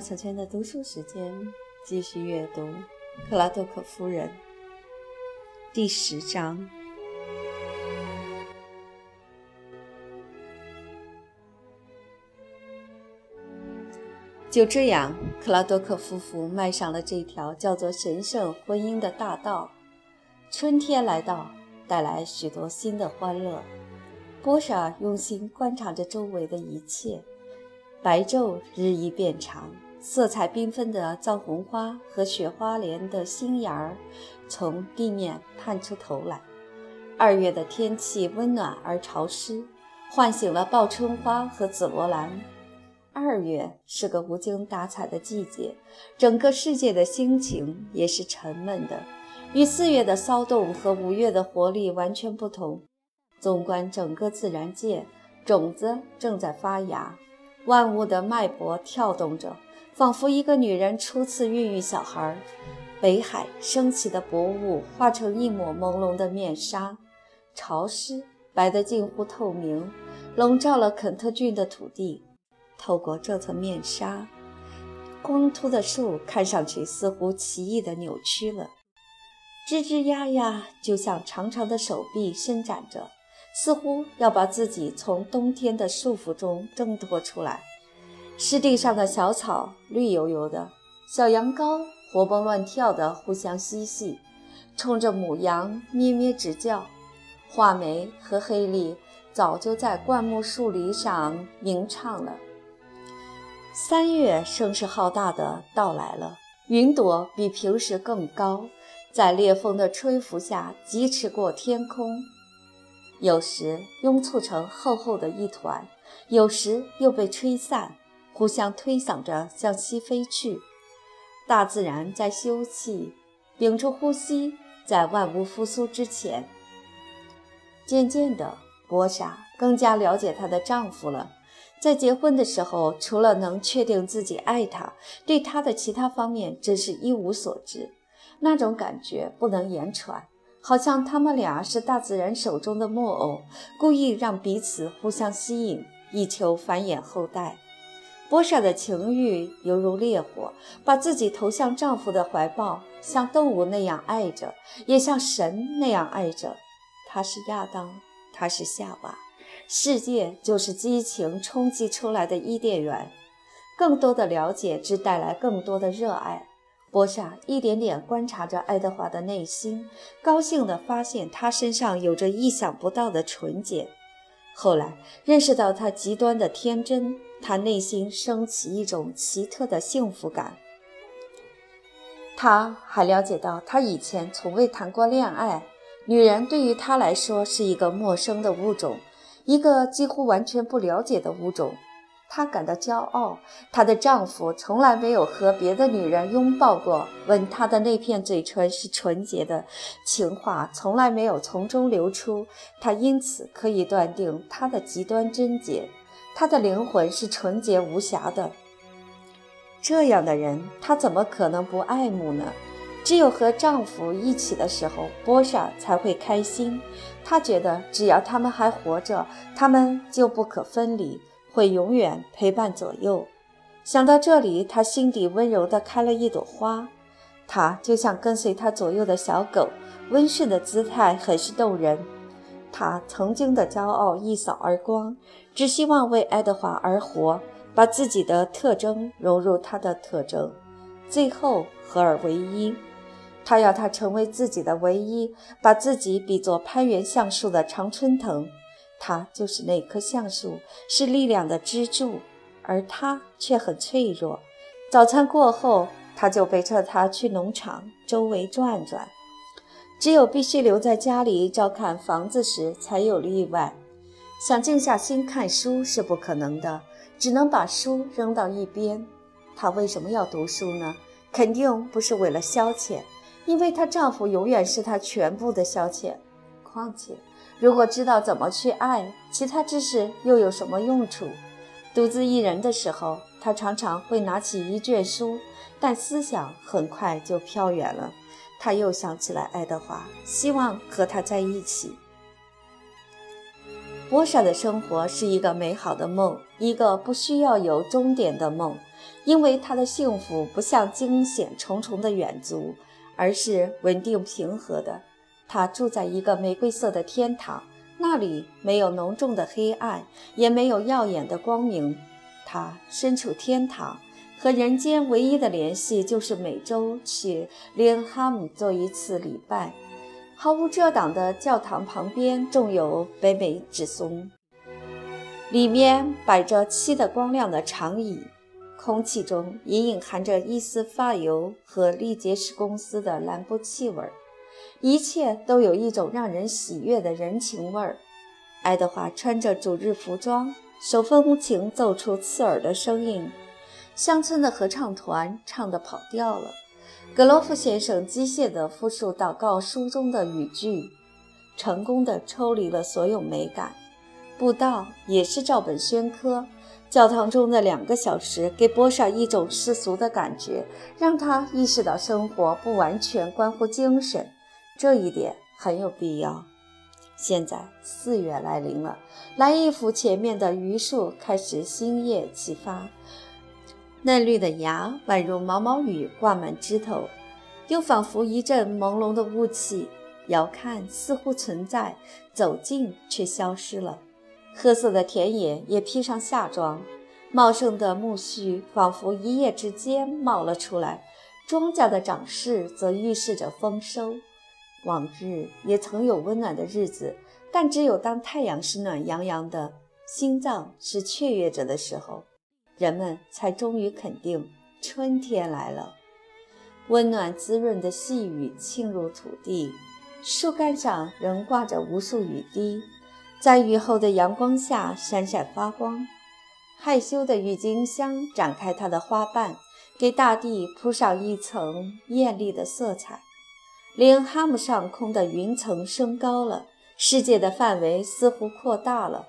小圈的读书时间，继续阅读《克拉多克夫人》第十章。就这样，克拉多克夫妇迈上了这条叫做神圣婚姻的大道。春天来到，带来许多新的欢乐。波莎用心观察着周围的一切。白昼日益变长，色彩缤纷的藏红花和雪花莲的新芽儿从地面探出头来。二月的天气温暖而潮湿，唤醒了报春花和紫罗兰。二月是个无精打采的季节，整个世界的心情也是沉闷的，与四月的骚动和五月的活力完全不同。纵观整个自然界，种子正在发芽。万物的脉搏跳动着，仿佛一个女人初次孕育小孩。北海升起的薄雾化成一抹朦胧的面纱，潮湿、白得近乎透明，笼罩了肯特郡的土地。透过这层面纱，光秃的树看上去似乎奇异地扭曲了，吱吱呀呀，就像长长的手臂伸展着。似乎要把自己从冬天的束缚中挣脱出来。湿地上的小草绿油油的，小羊羔活蹦乱跳地互相嬉戏，冲着母羊咩咩直叫。画眉和黑鹂早就在灌木树篱上鸣唱了。三月声势浩大的到来了，云朵比平时更高，在烈风的吹拂下疾驰过天空。有时拥簇成厚厚的一团，有时又被吹散，互相推搡着向西飞去。大自然在休憩，屏住呼吸，在万物复苏之前。渐渐的，波莎更加了解她的丈夫了。在结婚的时候，除了能确定自己爱他，对他的其他方面真是一无所知。那种感觉不能言传。好像他们俩是大自然手中的木偶，故意让彼此互相吸引，以求繁衍后代。波莎的情欲犹如烈火，把自己投向丈夫的怀抱，像动物那样爱着，也像神那样爱着。他是亚当，他是夏娃，世界就是激情冲击出来的伊甸园。更多的了解只带来更多的热爱。波莎一点点观察着爱德华的内心，高兴地发现他身上有着意想不到的纯洁。后来认识到他极端的天真，他内心升起一种奇特的幸福感。他还了解到，他以前从未谈过恋爱，女人对于他来说是一个陌生的物种，一个几乎完全不了解的物种。她感到骄傲，她的丈夫从来没有和别的女人拥抱过，吻她的那片嘴唇是纯洁的，情话从来没有从中流出，她因此可以断定她的极端贞洁，她的灵魂是纯洁无瑕的。这样的人，她怎么可能不爱慕呢？只有和丈夫一起的时候，波莎才会开心。她觉得，只要他们还活着，他们就不可分离。会永远陪伴左右。想到这里，他心底温柔地开了一朵花。他就像跟随他左右的小狗，温顺的姿态很是动人。他曾经的骄傲一扫而光，只希望为爱德华而活，把自己的特征融入他的特征，最后合二为一。他要他成为自己的唯一，把自己比作攀援橡树的常春藤。他就是那棵橡树，是力量的支柱，而他却很脆弱。早餐过后，他就背着他去农场周围转转。只有必须留在家里照看房子时才有例外。想静下心看书是不可能的，只能把书扔到一边。她为什么要读书呢？肯定不是为了消遣，因为她丈夫永远是她全部的消遣。况且。如果知道怎么去爱，其他知识又有什么用处？独自一人的时候，他常常会拿起一卷书，但思想很快就飘远了。他又想起来爱德华，希望和他在一起。波莎的生活是一个美好的梦，一个不需要有终点的梦，因为他的幸福不像惊险重重的远足，而是稳定平和的。他住在一个玫瑰色的天堂，那里没有浓重的黑暗，也没有耀眼的光明。他身处天堂，和人间唯一的联系就是每周去林哈姆做一次礼拜。毫无遮挡的教堂旁边种有北美紫松，里面摆着漆得光亮的长椅，空气中隐隐含着一丝发油和力杰士公司的兰博气味儿，一切都有一种让人喜悦的人情味儿。爱德华穿着主日服装，手风琴奏出刺耳的声音，乡村的合唱团唱得跑调了。格罗夫先生机械地复述祷告书中的语句，成功地抽离了所有美感。布道也是照本宣科。教堂中的两个小时给波莎一种世俗的感觉，让他意识到生活不完全关乎精神，这一点很有必要。现在四月来临了，莱伊府前面的榆树开始新叶齐发。嫩绿的芽宛如毛毛雨挂满枝头，又仿佛一阵朦胧的雾气，遥看似乎存在，走近却消失了。褐色的田野也披上夏装，茂盛的苜蓿仿佛一夜之间冒了出来，庄稼的长势则预示着丰收。往日也曾有温暖的日子，但只有当太阳是暖洋洋的，心脏是雀跃着的时候。人们才终于肯定春天来了。温暖滋润的细雨沁入土地，树干上仍挂着无数雨滴，在雨后的阳光下闪闪发光。害羞的郁金香展开它的花瓣，给大地铺上一层艳丽的色彩。林哈姆上空的云层升高了，世界的范围似乎扩大了。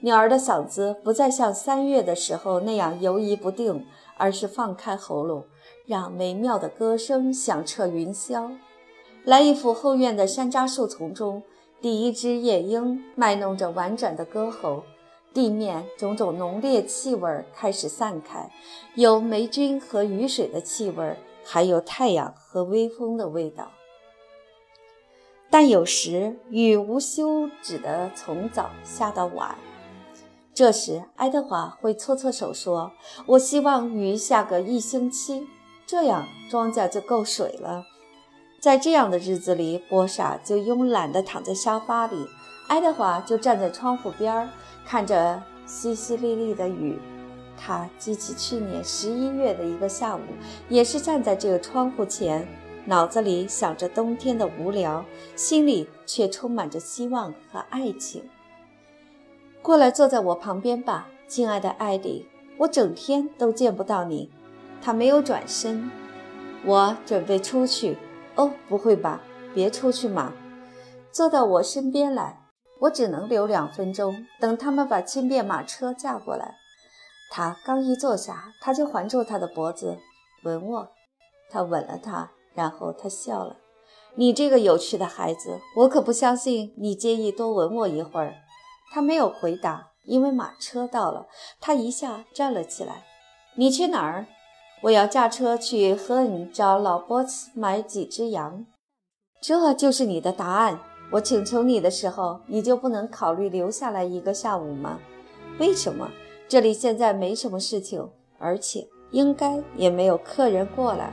鸟儿的嗓子不再像三月的时候那样游移不定，而是放开喉咙，让美妙的歌声响彻云霄。来一府后院的山楂树丛中，第一只夜莺卖弄着婉转的歌喉。地面种种浓烈气味开始散开，有霉菌和雨水的气味，还有太阳和微风的味道。但有时雨无休止地从早下到晚。这时，爱德华会搓搓手说：“我希望雨下个一星期，这样庄稼就够水了。”在这样的日子里，波莎就慵懒地躺在沙发里，爱德华就站在窗户边看着淅淅沥沥的雨。他记起去年十一月的一个下午，也是站在这个窗户前，脑子里想着冬天的无聊，心里却充满着希望和爱情。过来坐在我旁边吧，亲爱的艾迪。我整天都见不到你。他没有转身。我准备出去。哦，不会吧？别出去嘛，坐到我身边来。我只能留两分钟，等他们把轻便马车驾过来。他刚一坐下，他就环住他的脖子，吻我。他吻了他，然后他笑了。你这个有趣的孩子，我可不相信你介意多吻我一会儿。他没有回答，因为马车到了。他一下站了起来。“你去哪儿？”“我要驾车去和你找老波茨买几只羊。”“这就是你的答案？我请求你的时候，你就不能考虑留下来一个下午吗？为什么？这里现在没什么事情，而且应该也没有客人过来。”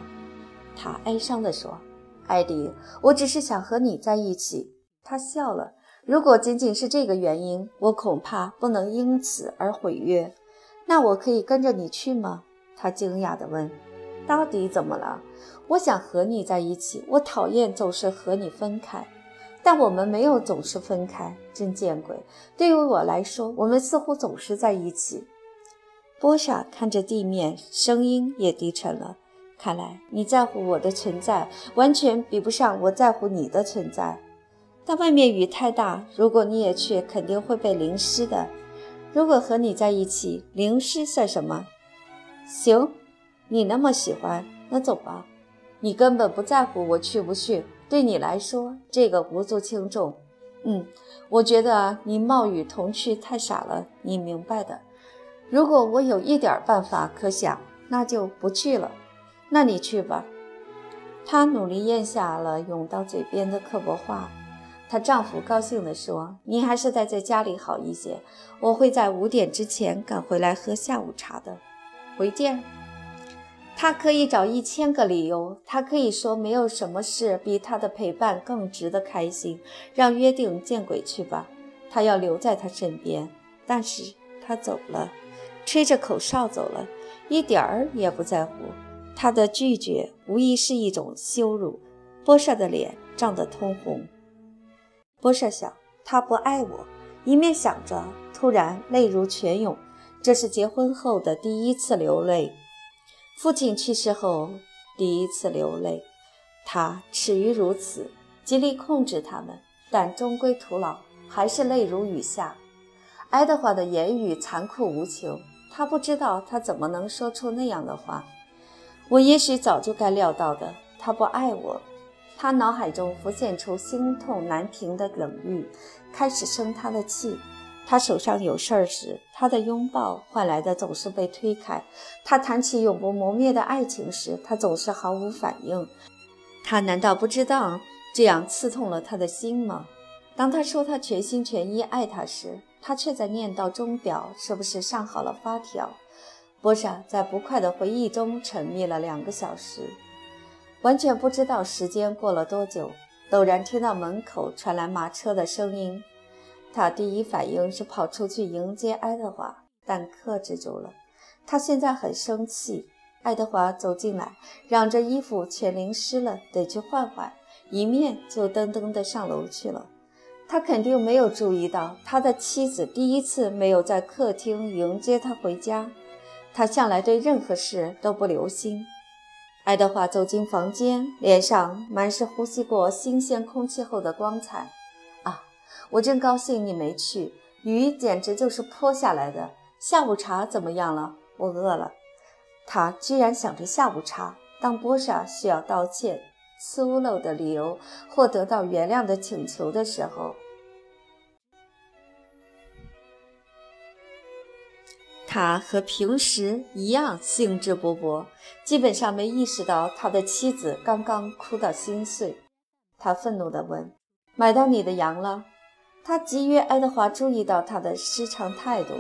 他哀伤地说。“艾迪，我只是想和你在一起。”他笑了。如果仅仅是这个原因，我恐怕不能因此而毁约。那我可以跟着你去吗？他惊讶地问。到底怎么了？我想和你在一起。我讨厌总是和你分开，但我们没有总是分开。真见鬼！对于我来说，我们似乎总是在一起。波莎看着地面，声音也低沉了。看来你在乎我的存在，完全比不上我在乎你的存在。但外面雨太大，如果你也去，肯定会被淋湿的。如果和你在一起，淋湿算什么？行，你那么喜欢，那走吧。你根本不在乎我去不去，对你来说，这个无足轻重。嗯，我觉得你冒雨同去太傻了，你明白的。如果我有一点办法可想，那就不去了。那你去吧。她努力咽下了涌到嘴边的刻薄话。她丈夫高兴地说：“你还是待在家里好一些。我会在五点之前赶回来喝下午茶的。”回见。他可以找一千个理由，他可以说没有什么事比他的陪伴更值得开心。让约定见鬼去吧！他要留在他身边，但是他走了，吹着口哨走了，一点儿也不在乎。他的拒绝无疑是一种羞辱。波舍的脸涨得通红。波舍想，他不爱我，一面想着，突然泪如泉涌。这是结婚后的第一次流泪。父亲去世后，第一次流泪，他耻于如此，极力控制他们，但终归徒劳，还是泪如雨下。爱德华的言语残酷无情，他不知道他怎么能说出那样的话。我也许早就该料到的，他不爱我。他脑海中浮现出心痛难平的冷遇，开始生他的气。他手上有事儿时，他的拥抱换来的总是被推开；他谈起永不磨灭的爱情时，他总是毫无反应。他难道不知道这样刺痛了他的心吗？当他说他全心全意爱他时，他却在念叨钟表是不是上好了发条。波莎在不快的回忆中沉迷了两个小时，完全不知道时间过了多久。陡然听到门口传来马车的声音。他第一反应是跑出去迎接爱德华，但克制住了。他现在很生气。爱德华走进来，嚷着衣服全淋湿了，得去换换，一面就噔噔地上楼去了。他肯定没有注意到他的妻子第一次没有在客厅迎接他回家。他向来对任何事都不留心。爱德华走进房间，脸上满是呼吸过新鲜空气后的光彩。啊我真高兴你没去，雨简直就是泼下来的。下午茶怎么样了？我饿了。他居然想着下午茶。当波莎需要道歉、粗陋的理由或得到原谅的请求的时候，他和平时一样兴致勃勃，基本上没意识到他的妻子刚刚哭到心碎。他愤怒地问：“买到你的羊了？”他急于爱德华注意到他的失常态度，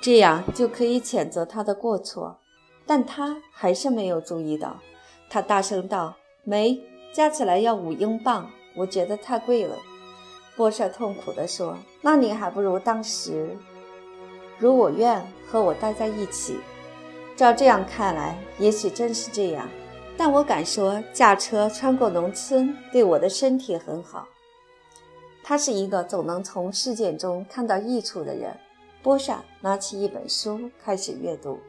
这样就可以谴责他的过错，但他还是没有注意到。他大声道：“没，加起来要五英镑，我觉得太贵了。”波舍痛苦地说：“那你还不如当时如我愿和我待在一起。照这样看来，也许真是这样。但我敢说，驾车穿过农村对我的身体很好。”他是一个总能从事件中看到益处的人。波莎拿起一本书开始阅读。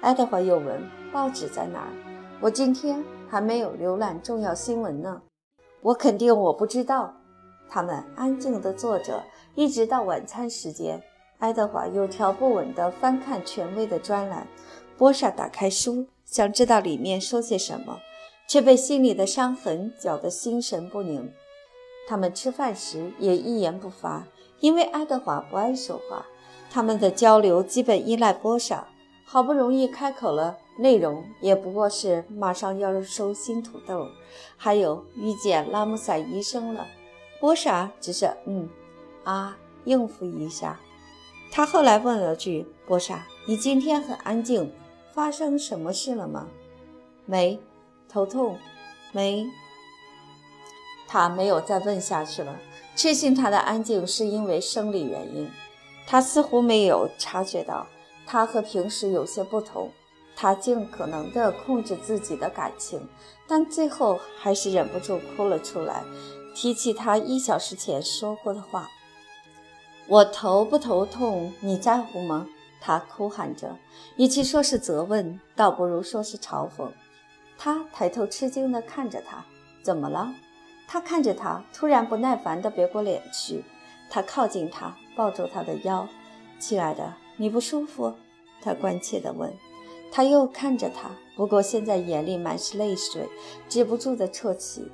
爱德华又问：“报纸在哪儿？我今天还没有浏览重要新闻呢。”我肯定我不知道。他们安静地坐着，一直到晚餐时间。爱德华有条不紊地翻看权威的专栏。波莎打开书，想知道里面说些什么，却被心里的伤痕搅得心神不宁。他们吃饭时也一言不发，因为爱德华不爱说话。他们的交流基本依赖波莎，好不容易开口了，内容也不过是马上要收新土豆，还有遇见拉姆塞医生了。波莎只是嗯啊应付一下。他后来问了句：“波莎，你今天很安静，发生什么事了吗？”“没，头痛。”“没。”他没有再问下去了，确信他的安静是因为生理原因。他似乎没有察觉到他和平时有些不同。他尽可能地控制自己的感情，但最后还是忍不住哭了出来，提起他一小时前说过的话：“我头不头痛，你在乎吗？”他哭喊着，与其说是责问，倒不如说是嘲讽。他抬头吃惊地看着他：“怎么了？”他看着他，突然不耐烦地别过脸去。他靠近他，抱住他的腰：“亲爱的，你不舒服？”他关切地问。他又看着他，不过现在眼里满是泪水，止不住地啜泣。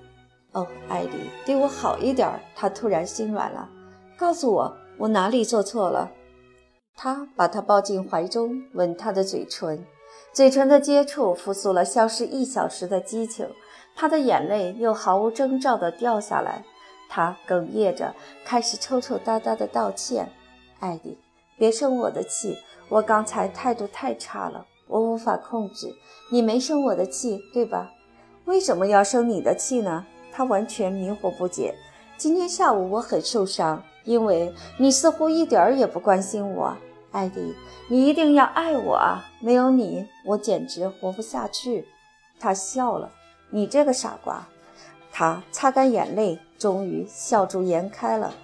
哦，艾迪，对我好一点。他突然心软了，告诉我我哪里做错了。他把她抱进怀中，吻她的嘴唇，嘴唇的接触复苏了消失一小时的激情。她的眼泪又毫无征兆地掉下来，他哽咽着开始抽抽搭搭地道歉：“艾迪，别生我的气，我刚才态度太差了，我无法控制。你没生我的气，对吧？为什么要生你的气呢？”他完全迷惑不解。今天下午我很受伤，因为你似乎一点儿也不关心我。艾迪，你一定要爱我啊！没有你，我简直活不下去。他笑了。你这个傻瓜！他擦干眼泪，终于笑逐颜开了。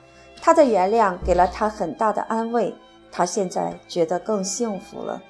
他的原谅给了他很大的安慰，他现在觉得更幸福了。